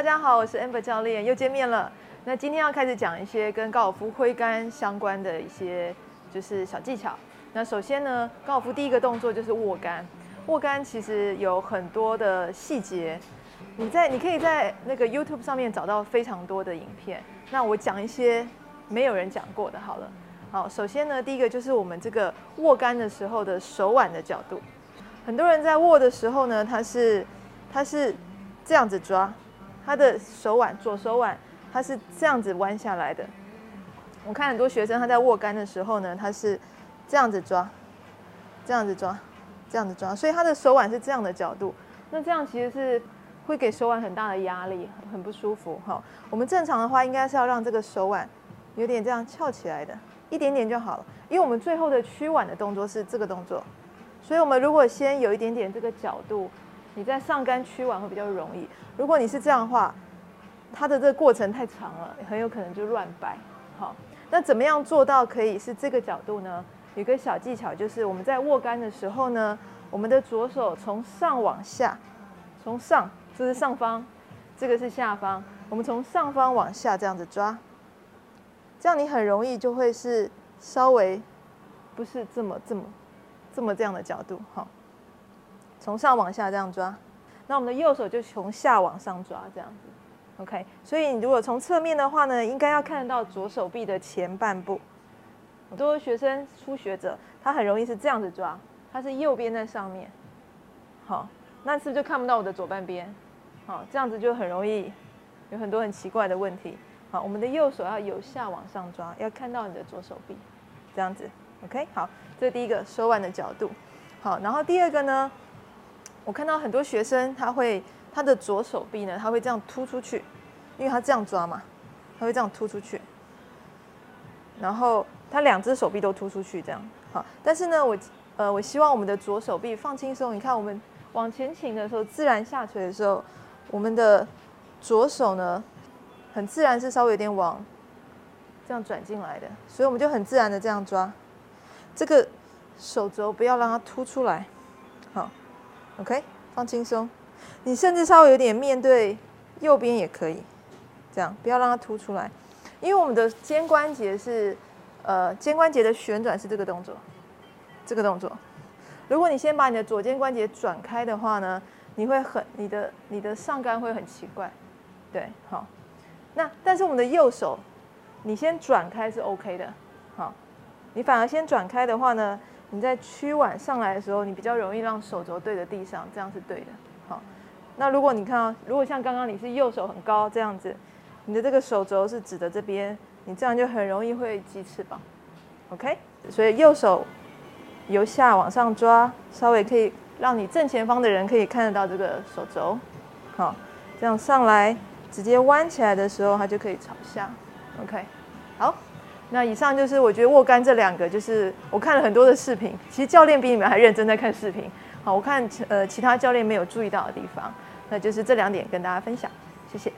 大家好，我是 Amber 教练，又见面了。那今天要开始讲一些跟高尔夫挥杆相关的一些就是小技巧。那首先呢，高尔夫第一个动作就是握杆。握杆其实有很多的细节，你在你可以在那个 YouTube 上面找到非常多的影片。那我讲一些没有人讲过的，好了。好，首先呢，第一个就是我们这个握杆的时候的手腕的角度。很多人在握的时候呢，他是他是这样子抓，他的手腕左手腕他是这样子弯下来的。我看很多学生他在握杆的时候呢，他是这样子抓，这样子抓。这样子抓，所以他的手腕是这样的角度，那这样其实是会给手腕很大的压力，很不舒服哈。我们正常的话，应该是要让这个手腕有点这样翘起来的，一点点就好了。因为我们最后的屈腕的动作是这个动作，所以我们如果先有一点点这个角度，你在上杆区玩会比较容易。如果你是这样的话，它的这个过程太长了，很有可能就乱摆。好，那怎么样做到可以是这个角度呢？有个小技巧，就是我们在握杆的时候呢，我们的左手从上往下，从上，这是上方，这个是下方，我们从上方往下这样子抓，这样你很容易就会是稍微不是这么这么这么这样的角度，好，从上往下这样抓，那我们的右手就从下往上抓这样子，OK，所以你如果从侧面的话呢，应该要看得到左手臂的前半部。很多学生初学者，他很容易是这样子抓，他是右边在上面，好，那是不是就看不到我的左半边？好，这样子就很容易有很多很奇怪的问题。好，我们的右手要由下往上抓，要看到你的左手臂，这样子，OK？好，这是第一个手腕的角度。好，然后第二个呢，我看到很多学生他会他的左手臂呢，他会这样突出去，因为他这样抓嘛，他会这样突出去，然后。他两只手臂都突出去，这样好。但是呢，我呃，我希望我们的左手臂放轻松。你看，我们往前倾的时候，自然下垂的时候，我们的左手呢，很自然是稍微有点往这样转进来的，所以我们就很自然的这样抓。这个手肘不要让它凸出来，，OK，放轻松。你甚至稍微有点面对右边也可以，这样不要让它凸出来，因为我们的肩关节是。呃，肩关节的旋转是这个动作，这个动作。如果你先把你的左肩关节转开的话呢，你会很你的你的上杆会很奇怪，对，好。那但是我们的右手，你先转开是 OK 的，好。你反而先转开的话呢，你在屈腕上来的时候，你比较容易让手肘对着地上，这样是对的，好。那如果你看啊，如果像刚刚你是右手很高这样子，你的这个手肘是指的这边。你这样就很容易会鸡翅膀，OK？所以右手由下往上抓，稍微可以让你正前方的人可以看得到这个手肘，好，这样上来直接弯起来的时候，它就可以朝下，OK？好，那以上就是我觉得握杆这两个，就是我看了很多的视频，其实教练比你们还认真在看视频，好，我看呃其他教练没有注意到的地方，那就是这两点跟大家分享，谢谢。